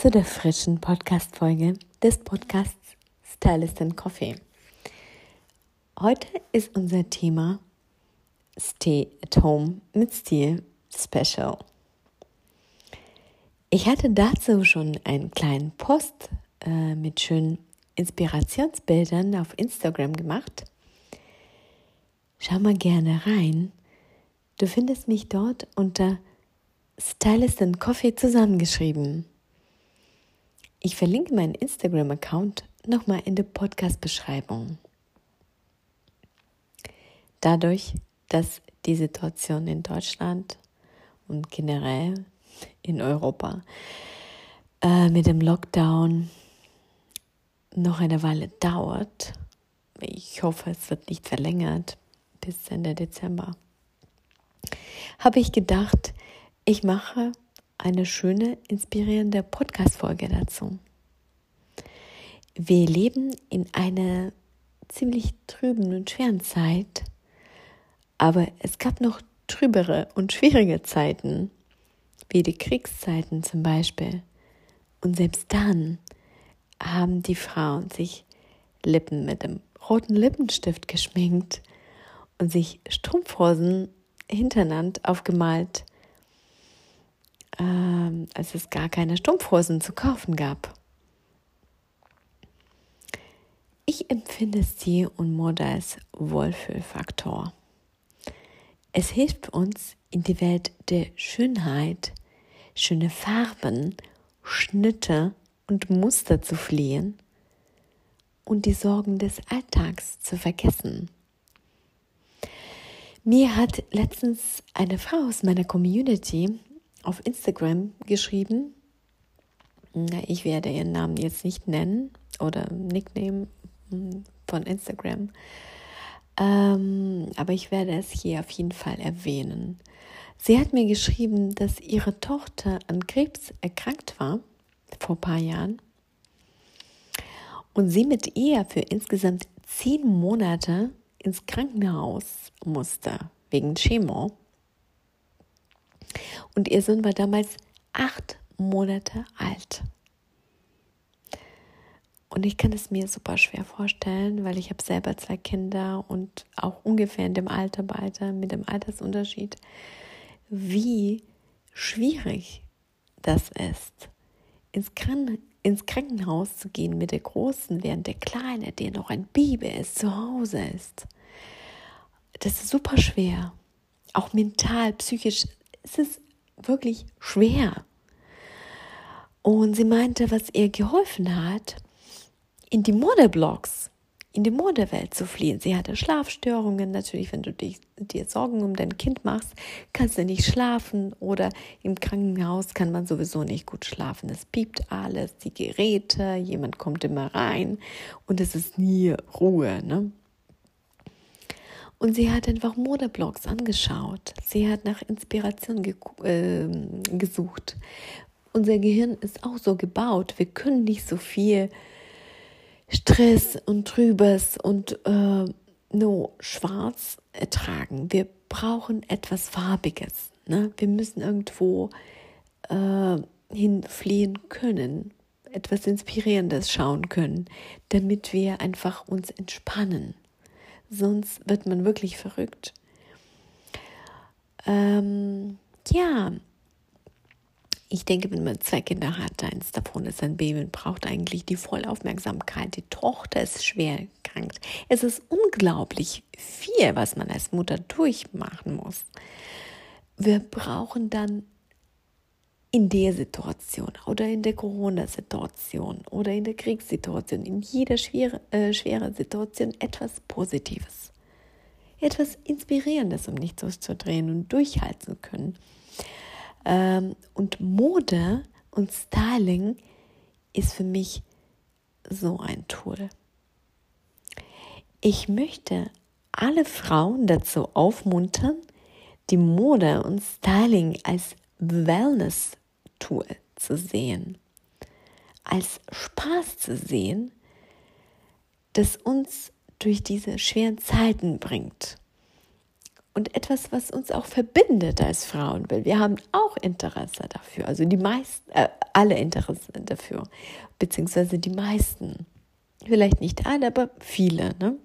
zu der frischen Podcast-Folge des Podcasts Stylist and Coffee. Heute ist unser Thema Stay at Home mit Stil Special. Ich hatte dazu schon einen kleinen Post äh, mit schönen Inspirationsbildern auf Instagram gemacht. Schau mal gerne rein. Du findest mich dort unter Stylist and Coffee zusammengeschrieben. Ich verlinke meinen Instagram-Account nochmal in der Podcast-Beschreibung. Dadurch, dass die Situation in Deutschland und generell in Europa äh, mit dem Lockdown noch eine Weile dauert, ich hoffe, es wird nicht verlängert bis Ende Dezember, habe ich gedacht, ich mache eine schöne, inspirierende Podcast-Folge dazu. Wir leben in einer ziemlich trüben und schweren Zeit, aber es gab noch trübere und schwierige Zeiten, wie die Kriegszeiten zum Beispiel. Und selbst dann haben die Frauen sich Lippen mit dem roten Lippenstift geschminkt und sich Strumpfhosen hintereinander aufgemalt ähm, als es gar keine Strumpfhosen zu kaufen gab. Ich empfinde Stil und Mode als Wohlfühlfaktor. Es hilft uns, in die Welt der Schönheit, schöne Farben, Schnitte und Muster zu fliehen und die Sorgen des Alltags zu vergessen. Mir hat letztens eine Frau aus meiner Community auf Instagram geschrieben. Ich werde ihren Namen jetzt nicht nennen oder Nickname hm, von Instagram. Ähm, aber ich werde es hier auf jeden Fall erwähnen. Sie hat mir geschrieben, dass ihre Tochter an Krebs erkrankt war vor ein paar Jahren und sie mit ihr für insgesamt zehn Monate ins Krankenhaus musste wegen Chemo. Und ihr Sohn war damals acht Monate alt. Und ich kann es mir super schwer vorstellen, weil ich habe selber zwei Kinder und auch ungefähr in dem Alter beide, mit dem Altersunterschied, wie schwierig das ist, ins, Kran ins Krankenhaus zu gehen mit der Großen, während der Kleine, der noch ein Baby ist, zu Hause ist. Das ist super schwer. Auch mental, psychisch es ist wirklich schwer. Und sie meinte, was ihr geholfen hat, in die Modeblogs, in die Modewelt zu fliehen. Sie hatte Schlafstörungen. Natürlich, wenn du dich, dir Sorgen um dein Kind machst, kannst du nicht schlafen oder im Krankenhaus kann man sowieso nicht gut schlafen. Es piept alles, die Geräte, jemand kommt immer rein und es ist nie Ruhe. Ne? Und sie hat einfach Modeblogs angeschaut. Sie hat nach Inspiration ge äh, gesucht. Unser Gehirn ist auch so gebaut. Wir können nicht so viel Stress und Trübes und äh, no schwarz ertragen. Wir brauchen etwas Farbiges. Ne? Wir müssen irgendwo äh, hinfliehen können, etwas Inspirierendes schauen können, damit wir einfach uns entspannen sonst wird man wirklich verrückt. Ähm, ja, ich denke, wenn man zwei Kinder hat, eins davon ist ein Baby und braucht eigentlich die Vollaufmerksamkeit. Die Tochter ist schwer erkrankt. Es ist unglaublich viel, was man als Mutter durchmachen muss. Wir brauchen dann in der Situation oder in der Corona-Situation oder in der Kriegssituation, in jeder schwere, äh, schwere Situation etwas Positives, etwas Inspirierendes, um nicht drehen und durchhalten zu können. Ähm, und Mode und Styling ist für mich so ein Tool. Ich möchte alle Frauen dazu aufmuntern, die Mode und Styling als Wellness-Tool zu sehen, als Spaß zu sehen, das uns durch diese schweren Zeiten bringt. Und etwas, was uns auch verbindet als Frauen, weil wir haben auch Interesse dafür, also die meisten, äh, alle Interesse dafür, beziehungsweise die meisten. Vielleicht nicht alle, aber viele. Ne?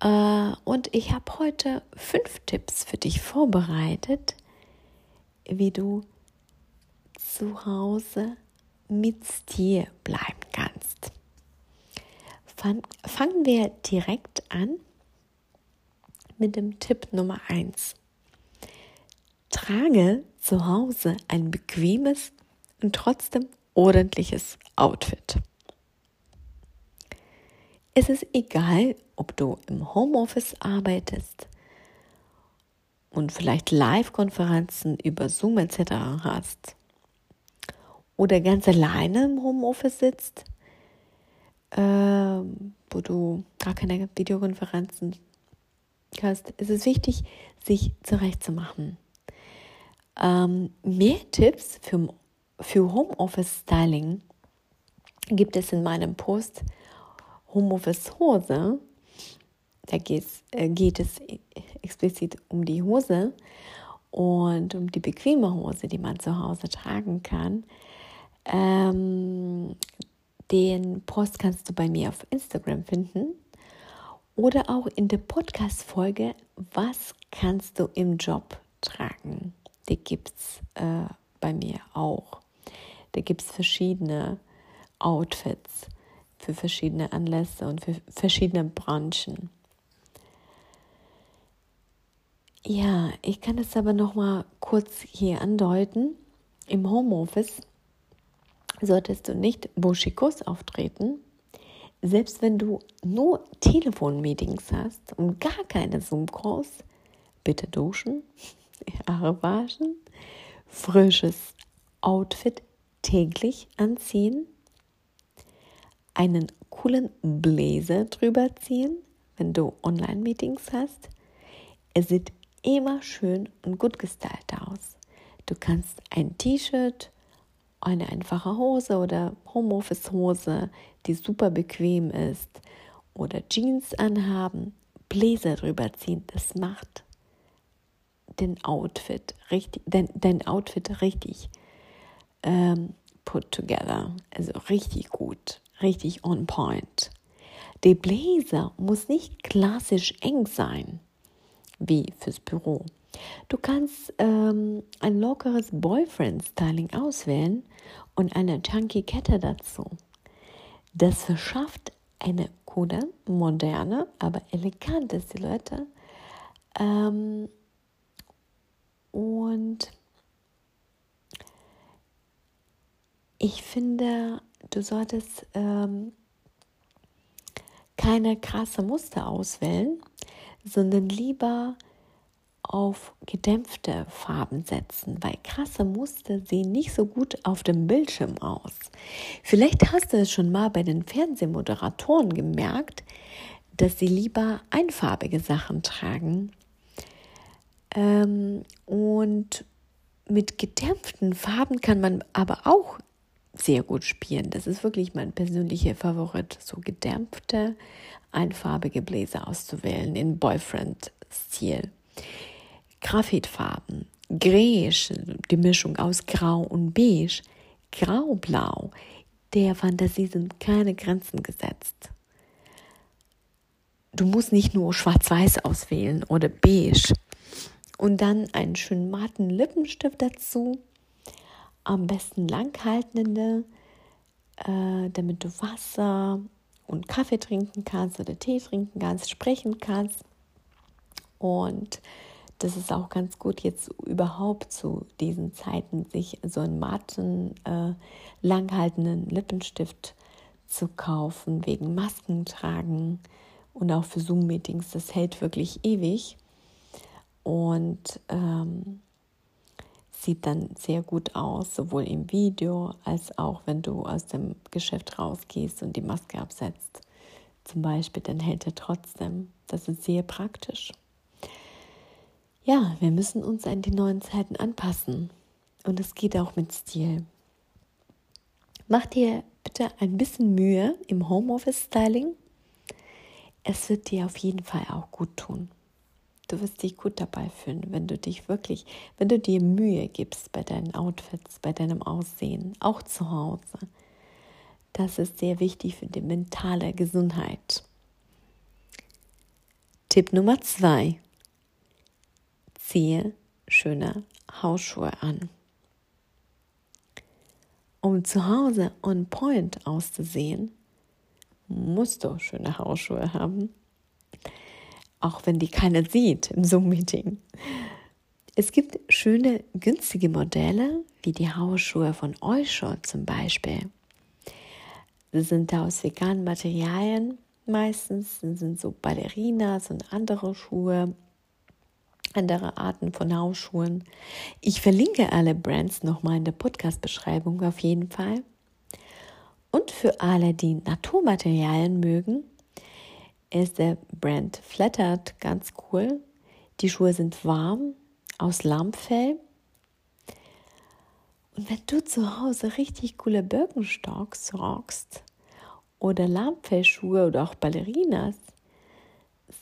Äh, und ich habe heute fünf Tipps für dich vorbereitet, wie du zu Hause mit Stil bleiben kannst. Fangen wir direkt an mit dem Tipp Nummer 1. Trage zu Hause ein bequemes und trotzdem ordentliches Outfit. Es ist egal, ob du im Homeoffice arbeitest und vielleicht Live-Konferenzen über Zoom etc. hast oder ganz alleine im Homeoffice sitzt, äh, wo du gar keine Videokonferenzen hast, ist es wichtig, sich zurechtzumachen. Ähm, mehr Tipps für, für Homeoffice-Styling gibt es in meinem Post Homeoffice-Hose. Da äh, geht es explizit um die Hose und um die bequeme Hose, die man zu Hause tragen kann. Ähm, den Post kannst du bei mir auf Instagram finden oder auch in der Podcast-Folge Was kannst du im Job tragen? Die gibt es äh, bei mir auch. Da gibt es verschiedene Outfits für verschiedene Anlässe und für verschiedene Branchen. Ja, ich kann es aber noch mal kurz hier andeuten. Im Homeoffice solltest du nicht buschikos auftreten, selbst wenn du nur Telefonmeetings hast und gar keine Zoom-Calls. Bitte duschen, Haare waschen, frisches Outfit täglich anziehen einen coolen Blazer drüber ziehen, wenn du Online-Meetings hast. Er sieht immer schön und gut gestylt aus. Du kannst ein T-Shirt, eine einfache Hose oder Homeoffice-Hose, die super bequem ist, oder Jeans anhaben, Blazer drüber ziehen. Das macht den Outfit richtig, dein, dein Outfit richtig ähm, put together, also richtig gut richtig on point. Der Blazer muss nicht klassisch eng sein, wie fürs Büro. Du kannst ähm, ein lockeres Boyfriend-Styling auswählen und eine chunky Kette dazu. Das verschafft eine coole, moderne, aber elegante Silhouette. Ähm, und ich finde, du solltest ähm, keine krasse Muster auswählen, sondern lieber auf gedämpfte Farben setzen, weil krasse Muster sehen nicht so gut auf dem Bildschirm aus. Vielleicht hast du es schon mal bei den Fernsehmoderatoren gemerkt, dass sie lieber einfarbige Sachen tragen. Ähm, und mit gedämpften Farben kann man aber auch sehr gut spielen. Das ist wirklich mein persönlicher Favorit, so gedämpfte, einfarbige Bläser auszuwählen in Boyfriend-Stil. Graphitfarben, Gräsch, die Mischung aus Grau und Beige, Graublau, der Fantasie sind keine Grenzen gesetzt. Du musst nicht nur schwarz-weiß auswählen oder beige. Und dann einen schönen matten Lippenstift dazu am besten langhaltende, äh, damit du Wasser und Kaffee trinken kannst oder Tee trinken kannst, sprechen kannst. Und das ist auch ganz gut, jetzt überhaupt zu diesen Zeiten sich so einen matten, äh, langhaltenden Lippenstift zu kaufen, wegen Masken tragen und auch für Zoom-Meetings. Das hält wirklich ewig. Und ähm, sieht dann sehr gut aus, sowohl im Video als auch wenn du aus dem Geschäft rausgehst und die Maske absetzt. Zum Beispiel, dann hält er trotzdem. Das ist sehr praktisch. Ja, wir müssen uns an die neuen Zeiten anpassen. Und es geht auch mit Stil. Mach dir bitte ein bisschen Mühe im Homeoffice-Styling. Es wird dir auf jeden Fall auch gut tun. Du wirst dich gut dabei fühlen, wenn du dich wirklich, wenn du dir Mühe gibst bei deinen Outfits, bei deinem Aussehen, auch zu Hause. Das ist sehr wichtig für die mentale Gesundheit. Tipp Nummer zwei. Ziehe schöne Hausschuhe an. Um zu Hause on point auszusehen, musst du schöne Hausschuhe haben auch wenn die keiner sieht im Zoom-Meeting. Es gibt schöne, günstige Modelle, wie die Hausschuhe von Eusho zum Beispiel. Sie sind aus veganen Materialien meistens, Sie sind so Ballerinas und andere Schuhe, andere Arten von Hausschuhen. Ich verlinke alle Brands nochmal in der Podcast-Beschreibung auf jeden Fall. Und für alle, die Naturmaterialien mögen, ist der Brand Flattered ganz cool. Die Schuhe sind warm, aus Lammfell. Und wenn du zu Hause richtig coole Birkenstocks rockst oder Lammfellschuhe oder auch Ballerinas,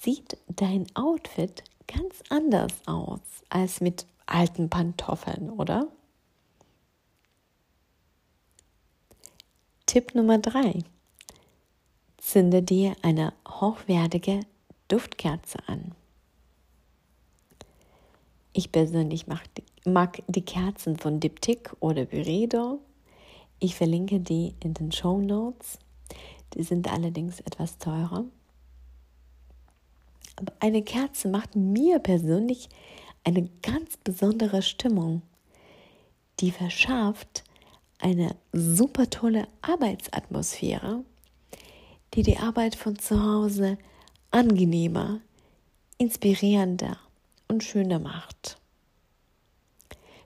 sieht dein Outfit ganz anders aus als mit alten Pantoffeln, oder? Tipp Nummer drei. Zünde dir eine hochwertige Duftkerze an. Ich persönlich mag die Kerzen von Diptyque oder Byredo. Ich verlinke die in den Show Notes. Die sind allerdings etwas teurer. Aber eine Kerze macht mir persönlich eine ganz besondere Stimmung. Die verschafft eine super tolle Arbeitsatmosphäre die die Arbeit von zu Hause angenehmer, inspirierender und schöner macht.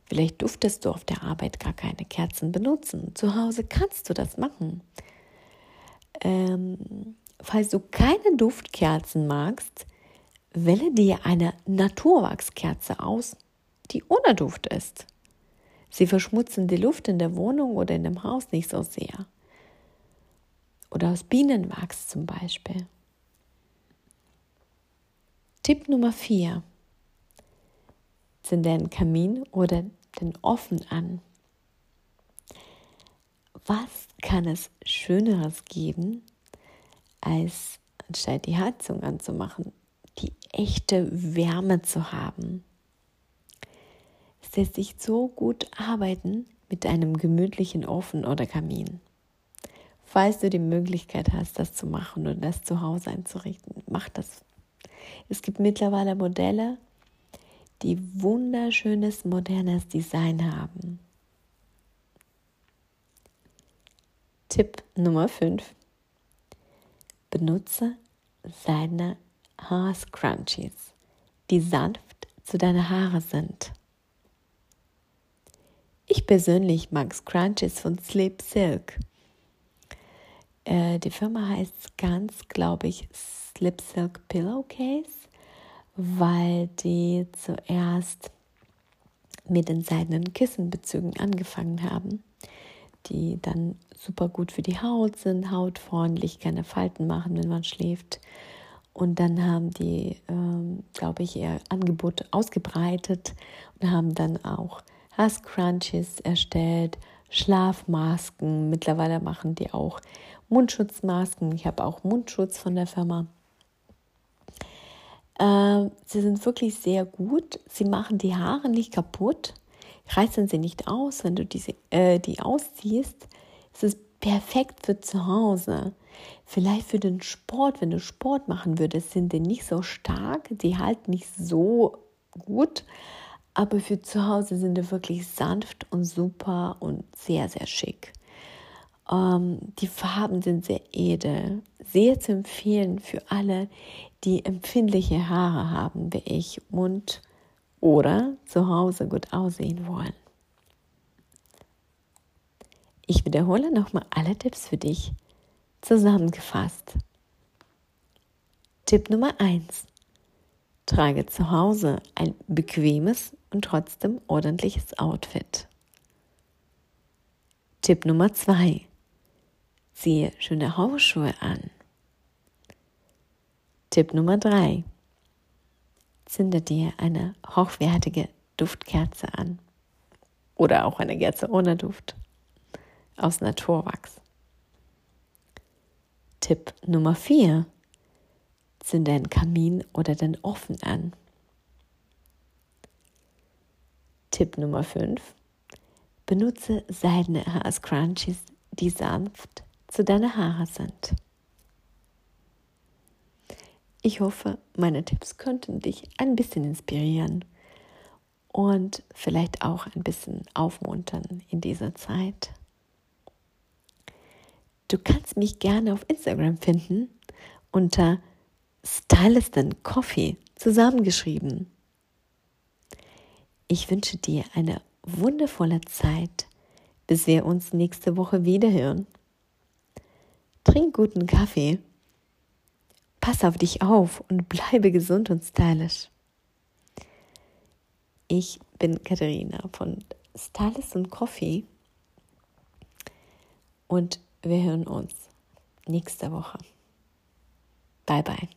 Vielleicht duftest du auf der Arbeit gar keine Kerzen benutzen. Zu Hause kannst du das machen. Ähm, falls du keine Duftkerzen magst, wähle dir eine Naturwachskerze aus, die ohne Duft ist. Sie verschmutzen die Luft in der Wohnung oder in dem Haus nicht so sehr oder aus Bienenwachs zum Beispiel. Tipp Nummer 4. Zünde den Kamin oder den Ofen an. Was kann es Schöneres geben, als anstatt die Heizung anzumachen, die echte Wärme zu haben? Es lässt sich so gut arbeiten mit einem gemütlichen Ofen oder Kamin falls du die Möglichkeit hast, das zu machen und das zu Hause einzurichten, mach das. Es gibt mittlerweile Modelle, die wunderschönes modernes Design haben. Tipp Nummer 5. Benutze seine Haarscrunchies, die sanft zu deinen Haare sind. Ich persönlich mag Scrunchies von Sleep Silk. Äh, die Firma heißt ganz, glaube ich, Slip Silk Pillowcase, weil die zuerst mit den seidenen Kissenbezügen angefangen haben, die dann super gut für die Haut sind, hautfreundlich, keine Falten machen, wenn man schläft. Und dann haben die, ähm, glaube ich, ihr Angebot ausgebreitet und haben dann auch Hass-Crunches erstellt, Schlafmasken. Mittlerweile machen die auch Mundschutzmasken. Ich habe auch Mundschutz von der Firma. Äh, sie sind wirklich sehr gut. Sie machen die Haare nicht kaputt, reißen sie nicht aus, wenn du diese, äh, die ausziehst. Es ist perfekt für zu Hause. Vielleicht für den Sport, wenn du Sport machen würdest, sind die nicht so stark, die halten nicht so gut, aber für zu Hause sind die wirklich sanft und super und sehr, sehr schick. Ähm, die Farben sind sehr edel, sehr zu empfehlen für alle, die empfindliche Haare haben wie ich und oder zu Hause gut aussehen wollen. Ich wiederhole nochmal alle Tipps für dich zusammengefasst. Tipp Nummer 1. Trage zu Hause ein bequemes und trotzdem ordentliches Outfit. Tipp Nummer 2. Ziehe schöne Hausschuhe an. Tipp Nummer 3. Zünde dir eine hochwertige Duftkerze an. Oder auch eine Kerze ohne Duft. Aus Naturwachs. Tipp Nummer 4. Zünde den Kamin oder den Ofen an. Tipp Nummer 5. Benutze seidene Haarscrunchies, die sanft zu deinen Haaren sind. Ich hoffe, meine Tipps könnten dich ein bisschen inspirieren und vielleicht auch ein bisschen aufmuntern in dieser Zeit. Du kannst mich gerne auf Instagram finden unter Stylistin Coffee zusammengeschrieben. Ich wünsche dir eine wundervolle Zeit, bis wir uns nächste Woche wiederhören. Trink guten Kaffee, pass auf dich auf und bleibe gesund und stylisch. Ich bin Katharina von Stylist und Coffee und wir hören uns nächste Woche. Bye bye.